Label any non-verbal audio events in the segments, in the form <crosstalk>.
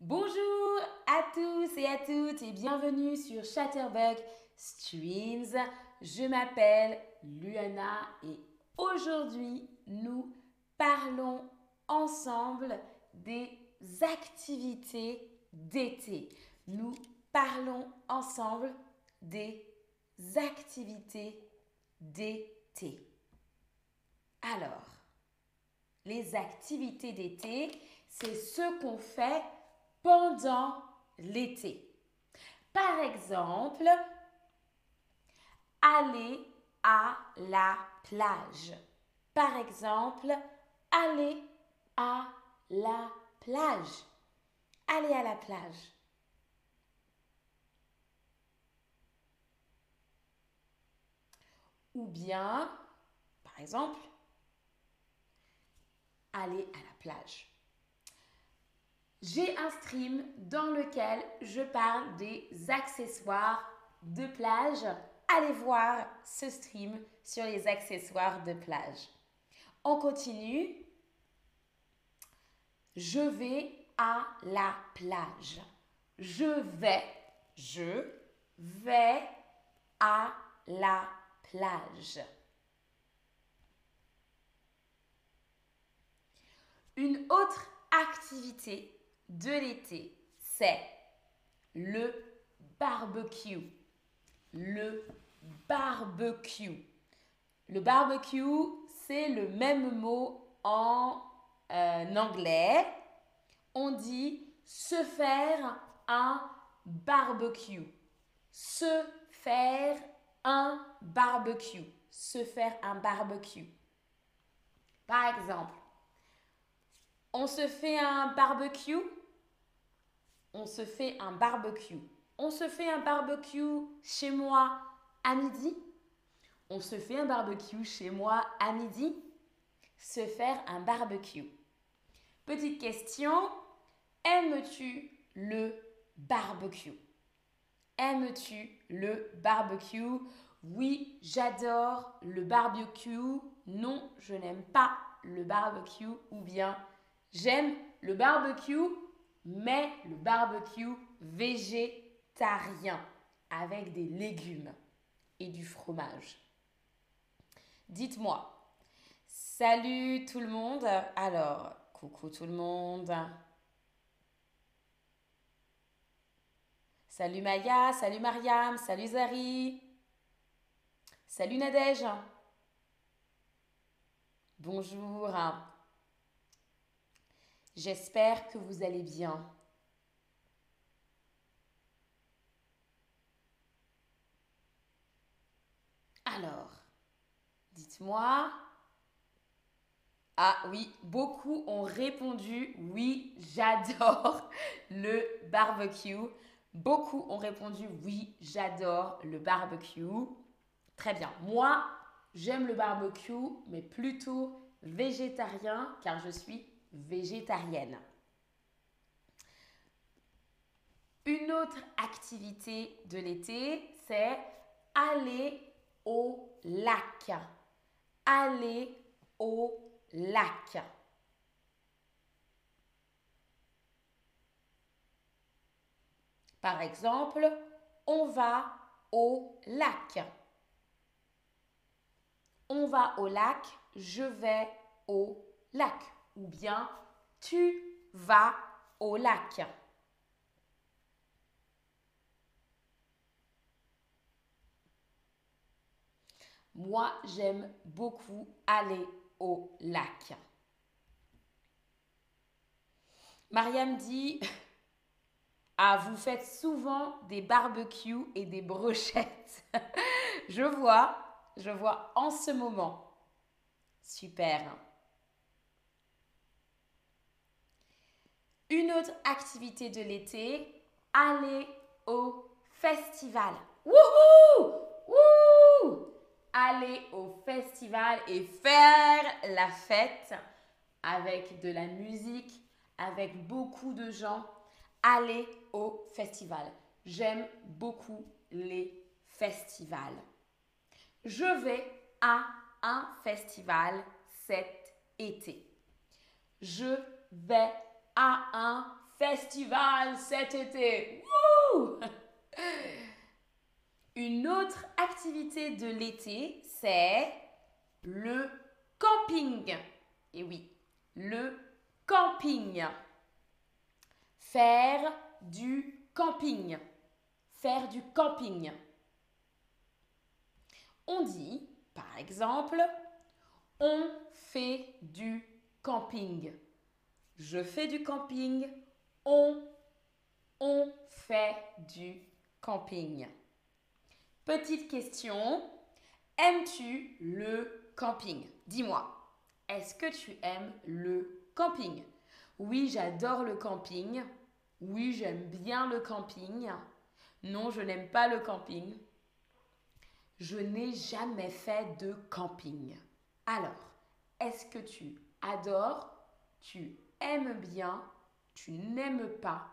Bonjour à tous et à toutes et bienvenue sur Chatterbug Streams. Je m'appelle Luana et aujourd'hui nous parlons ensemble des activités d'été. Nous parlons ensemble des activités d'été. Alors, les activités d'été, c'est ce qu'on fait pendant l'été. Par exemple, aller à la plage. Par exemple, aller à la plage. Aller à la plage. Ou bien, par exemple, aller à la plage. J'ai un stream dans lequel je parle des accessoires de plage. Allez voir ce stream sur les accessoires de plage. On continue. Je vais à la plage. Je vais, je vais à la plage. Une autre activité de l'été, c'est le barbecue. Le barbecue. Le barbecue, c'est le même mot en euh, anglais. On dit se faire un barbecue. Se faire un barbecue. Se faire un barbecue. Par exemple, on se fait un barbecue. On se fait un barbecue. On se fait un barbecue chez moi à midi. On se fait un barbecue chez moi à midi. Se faire un barbecue. Petite question, aimes-tu le barbecue? Aimes-tu le barbecue? Oui, j'adore le barbecue. Non, je n'aime pas le barbecue. Ou bien, J'aime le barbecue, mais le barbecue végétarien avec des légumes et du fromage. Dites-moi, salut tout le monde. Alors, coucou tout le monde. Salut Maya, salut Mariam, salut Zari. Salut Nadège. Bonjour. J'espère que vous allez bien. Alors, dites-moi. Ah oui, beaucoup ont répondu oui, j'adore <laughs> le barbecue. Beaucoup ont répondu oui, j'adore le barbecue. Très bien. Moi, j'aime le barbecue, mais plutôt végétarien car je suis végétarienne. Une autre activité de l'été, c'est aller au lac. Aller au lac. Par exemple, on va au lac. On va au lac, je vais au lac ou bien tu vas au lac. Moi, j'aime beaucoup aller au lac. Mariam dit <laughs> Ah, vous faites souvent des barbecues et des brochettes. <laughs> je vois, je vois en ce moment. Super. Une autre activité de l'été, aller au festival. Wouhou! Wouhou! Aller au festival et faire la fête avec de la musique, avec beaucoup de gens. Aller au festival. J'aime beaucoup les festivals. Je vais à un festival cet été. Je vais à un festival cet été. <laughs> Une autre activité de l'été, c'est le camping. Et oui, le camping. Faire du camping. Faire du camping. On dit, par exemple, on fait du camping. Je fais du camping. On, on fait du camping. Petite question. Aimes-tu le camping? Dis-moi, est-ce que tu aimes le camping? Oui, j'adore le camping. Oui, j'aime bien le camping. Non, je n'aime pas le camping. Je n'ai jamais fait de camping. Alors, est-ce que tu adores, tu aimes bien, tu n'aimes pas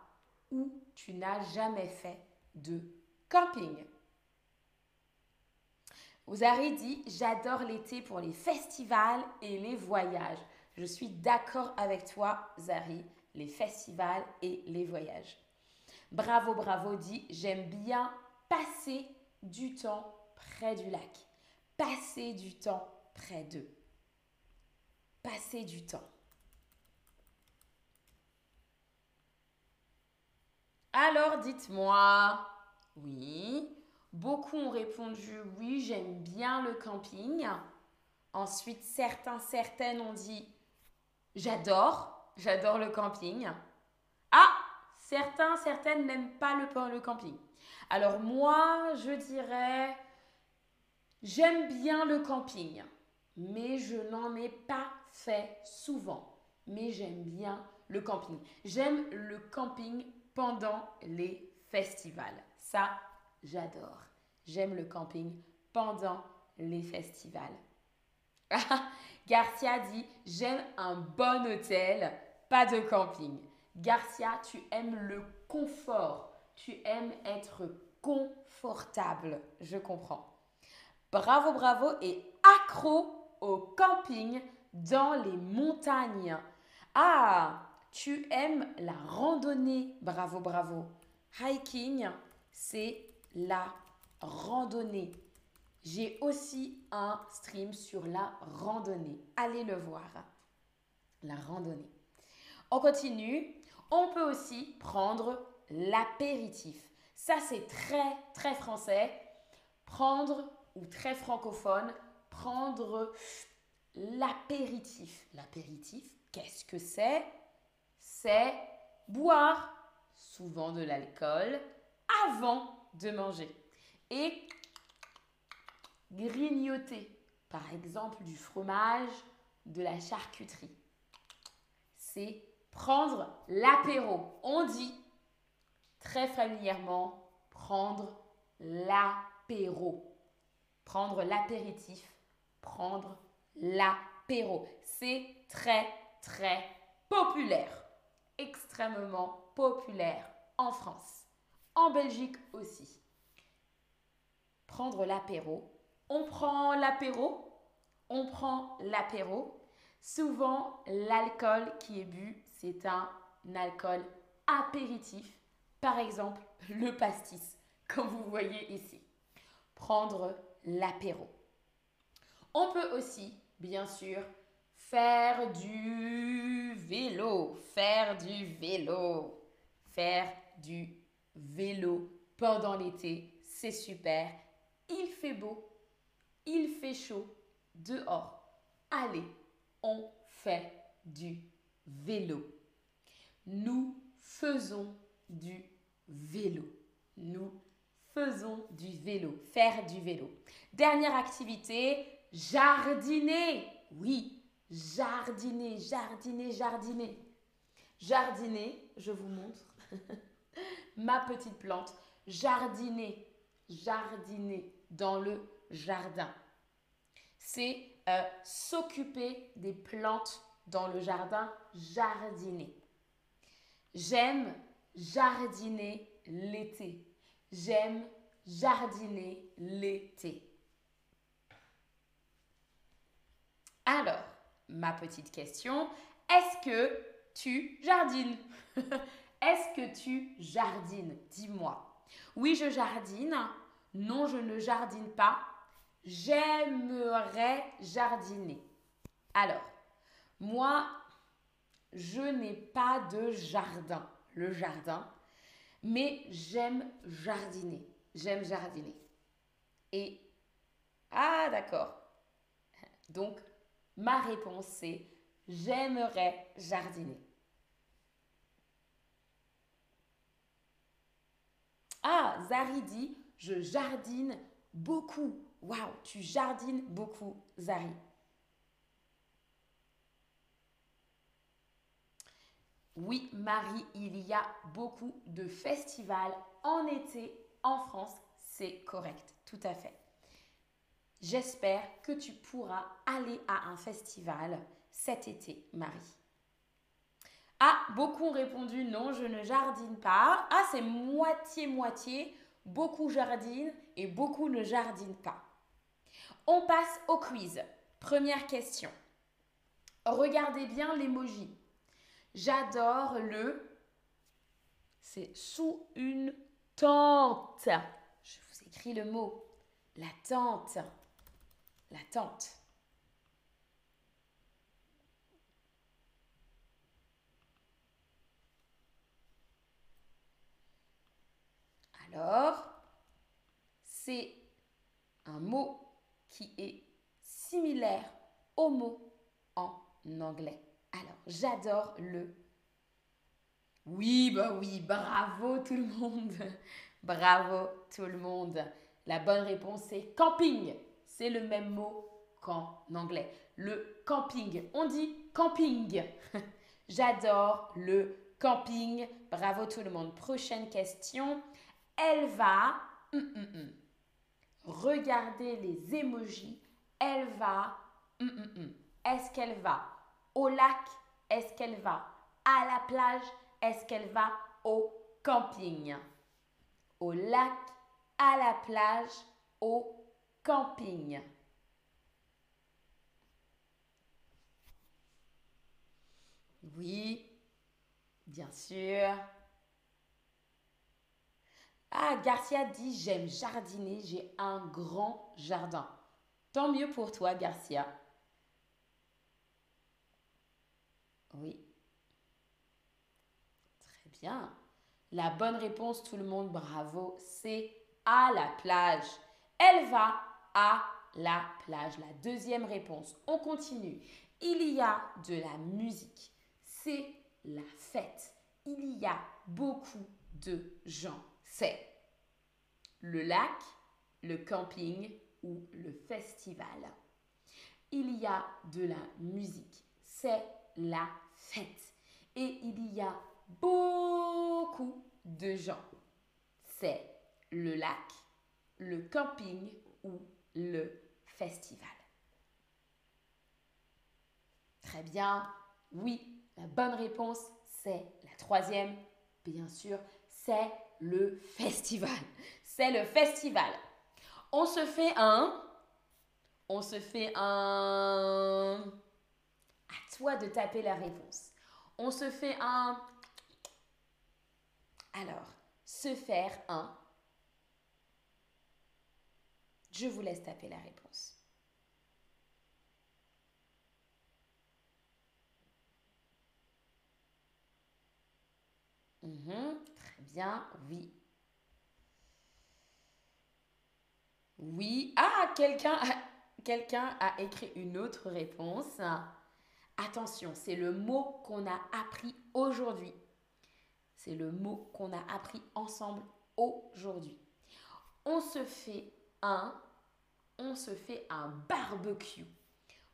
ou tu n'as jamais fait de camping Ouzari dit J'adore l'été pour les festivals et les voyages. Je suis d'accord avec toi, Zari, les festivals et les voyages. Bravo, bravo dit J'aime bien passer du temps près du lac. Passer du temps près d'eux. Passer du temps. Alors dites-moi, oui, beaucoup ont répondu oui, j'aime bien le camping. Ensuite, certains, certaines ont dit j'adore, j'adore le camping. Ah, certains, certaines n'aiment pas le, le camping. Alors moi, je dirais j'aime bien le camping, mais je n'en ai pas fait souvent. Mais j'aime bien le camping. J'aime le camping pendant les festivals. Ça, j'adore. J'aime le camping pendant les festivals. <laughs> Garcia dit J'aime un bon hôtel, pas de camping. Garcia, tu aimes le confort. Tu aimes être confortable. Je comprends. Bravo, bravo et accro au camping dans les montagnes. Ah, tu aimes la randonnée. Bravo, bravo. Hiking, c'est la randonnée. J'ai aussi un stream sur la randonnée. Allez le voir. La randonnée. On continue. On peut aussi prendre l'apéritif. Ça, c'est très, très français. Prendre, ou très francophone, prendre l'apéritif. L'apéritif, qu'est-ce que c'est? C'est boire souvent de l'alcool avant de manger et grignoter, par exemple du fromage, de la charcuterie. C'est prendre l'apéro. On dit très familièrement prendre l'apéro. Prendre l'apéritif, prendre l'apéro. C'est très très populaire extrêmement populaire en France, en Belgique aussi. Prendre l'apéro. On prend l'apéro, on prend l'apéro. Souvent, l'alcool qui est bu, c'est un alcool apéritif. Par exemple, le pastis, comme vous voyez ici. Prendre l'apéro. On peut aussi, bien sûr, Faire du vélo, faire du vélo, faire du vélo pendant l'été, c'est super. Il fait beau, il fait chaud dehors. Allez, on fait du vélo. Nous faisons du vélo. Nous faisons du vélo, faire du vélo. Dernière activité, jardiner. Oui, Jardiner, jardiner, jardiner. Jardiner, je vous montre <laughs> ma petite plante. Jardiner, jardiner dans le jardin. C'est euh, s'occuper des plantes dans le jardin, jardiner. J'aime jardiner l'été. J'aime jardiner l'été. Alors, ma petite question. Est-ce que tu jardines? <laughs> Est-ce que tu jardines? Dis-moi. Oui, je jardine. Non, je ne jardine pas. J'aimerais jardiner. Alors, moi, je n'ai pas de jardin, le jardin, mais j'aime jardiner. J'aime jardiner. Et, ah d'accord. Donc, ma réponse c'est j'aimerais jardiner. Ah, Zari dit, je jardine beaucoup. Waouh, tu jardines beaucoup, Zari. Oui, Marie, il y a beaucoup de festivals en été en France. C'est correct, tout à fait. J'espère que tu pourras aller à un festival cet été, Marie. Ah, beaucoup ont répondu non, je ne jardine pas. Ah, c'est moitié-moitié. Beaucoup jardinent et beaucoup ne jardinent pas. On passe au quiz. Première question. Regardez bien l'emoji. J'adore le. C'est sous une tente. Je vous écris le mot. La tente. La tente. Alors, c'est un mot qui est similaire au mot en anglais. Alors, j'adore le... Oui, bah oui, bravo tout le monde. <laughs> bravo tout le monde. La bonne réponse c'est camping. C'est le même mot qu'en anglais. Le camping. On dit camping. <laughs> J'adore le camping. Bravo tout le monde. Prochaine question. Elle va... Hum, hum. Regardez les émojis. Elle va... Est-ce qu'elle va au lac? Est-ce qu'elle va à la plage? Est-ce qu'elle va au camping? Au lac, à la plage, au camping. Oui, bien sûr. Ah, Garcia dit J'aime jardiner, j'ai un grand jardin. Tant mieux pour toi, Garcia. Oui. Très bien. La bonne réponse, tout le monde, bravo, c'est à la plage. Elle va à la plage. La deuxième réponse. On continue. Il y a de la musique. C'est la fête. Il y a beaucoup de gens. C'est le lac, le camping ou le festival. Il y a de la musique. C'est la fête. Et il y a beaucoup de gens. C'est le lac, le camping ou le festival. Très bien. Oui, la bonne réponse, c'est la troisième. Bien sûr, c'est le festival. C'est le festival. On se fait un... On se fait un... À toi de taper la réponse. On se fait un... Alors, se faire un... Je vous laisse taper la réponse. Mhm, très bien, oui. Oui. Ah, quelqu'un a, quelqu'un a écrit une autre réponse. Attention, c'est le mot qu'on a appris aujourd'hui. C'est le mot qu'on a appris ensemble aujourd'hui. On se fait on se fait un barbecue.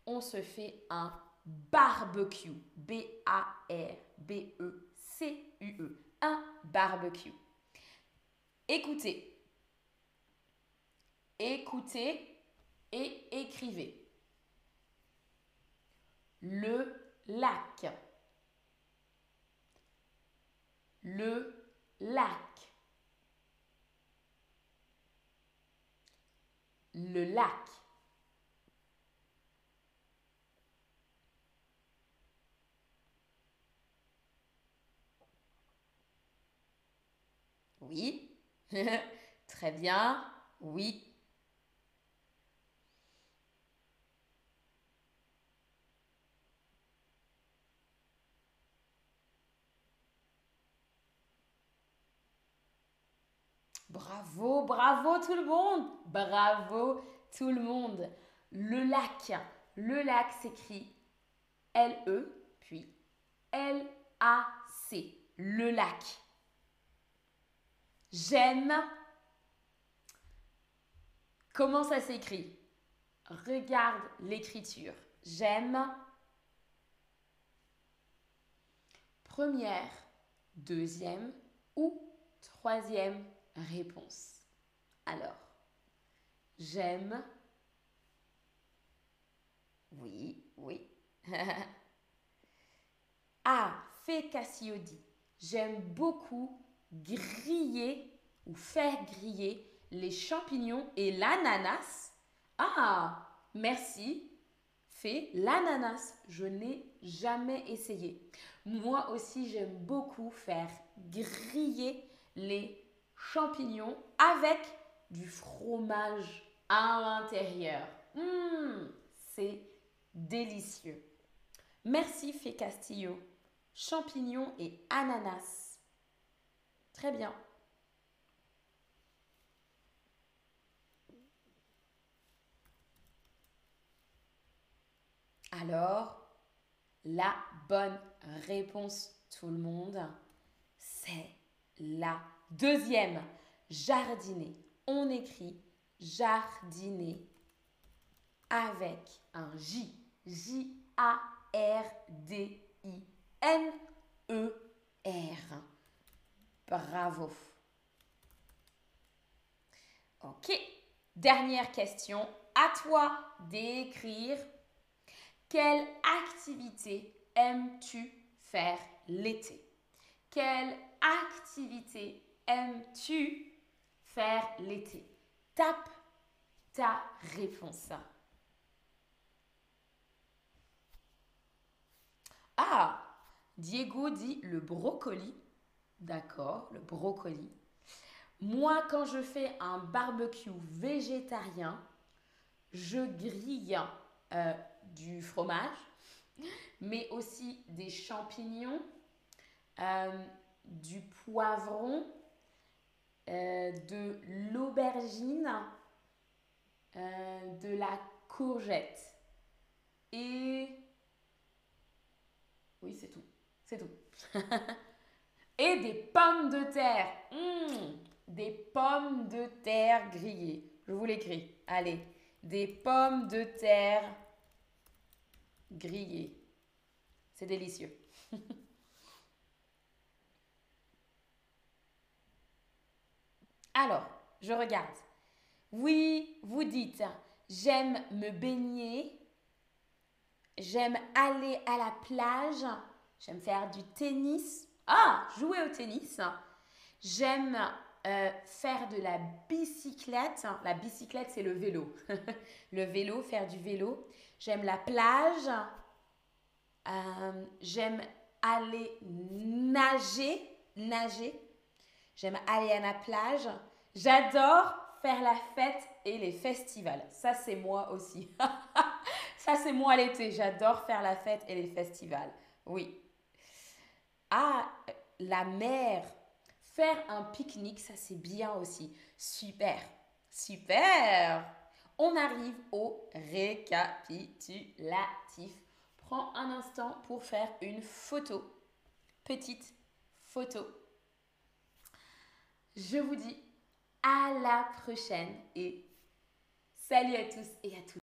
On se fait un barbecue. B-A-R-B-E-C-U-E. Un barbecue. Écoutez. Écoutez et écrivez le lac, le lac, Le lac. Oui. <laughs> Très bien. Oui. Bravo, bravo tout le monde. Bravo tout le monde. Le lac. Le lac s'écrit L-E, puis L-A-C. Le lac. J'aime. Comment ça s'écrit? Regarde l'écriture. J'aime. Première, deuxième ou troisième réponse. Alors, j'aime. Oui, oui. <laughs> ah, fait Cassiodi. J'aime beaucoup griller ou faire griller les champignons et l'ananas. Ah, merci. Fait l'ananas. Je n'ai jamais essayé. Moi aussi, j'aime beaucoup faire griller les champignons avec du fromage à l'intérieur. Mmh, c'est délicieux. Merci Fé Castillo. Champignons et ananas. Très bien. Alors, la bonne réponse, tout le monde, c'est la deuxième. Jardiner. On écrit jardiner avec un J. J-A-R-D-I-N-E-R. Bravo. Ok. Dernière question. À toi d'écrire quelle activité aimes-tu faire l'été? Quelle activité aimes-tu faire l'été? Tape ta réponse. Ah Diego dit le brocoli. D'accord, le brocoli. Moi, quand je fais un barbecue végétarien, je grille euh, du fromage, mais aussi des champignons, euh, du poivron, euh, de l'aubergine, de la courgette. Et oui, c'est tout. C'est tout. <laughs> Et des pommes de terre. Mmh, des pommes de terre grillées. Je vous l'écris. Allez, des pommes de terre grillées. C'est délicieux. <laughs> Alors, je regarde. Oui, vous dites, j'aime me baigner, j'aime aller à la plage, j'aime faire du tennis. Ah, jouer au tennis. J'aime euh, faire de la bicyclette. La bicyclette, c'est le vélo. <laughs> le vélo, faire du vélo. J'aime la plage. Euh, j'aime aller nager. Nager. J'aime aller à la plage. J'adore faire la fête et les festivals. Ça, c'est moi aussi. <laughs> Ça, c'est moi l'été. J'adore faire la fête et les festivals. Oui. Ah, la mer. Faire un pique-nique, ça c'est bien aussi. Super. Super. On arrive au récapitulatif. Prends un instant pour faire une photo. Petite photo. Je vous dis à la prochaine et salut à tous et à toutes.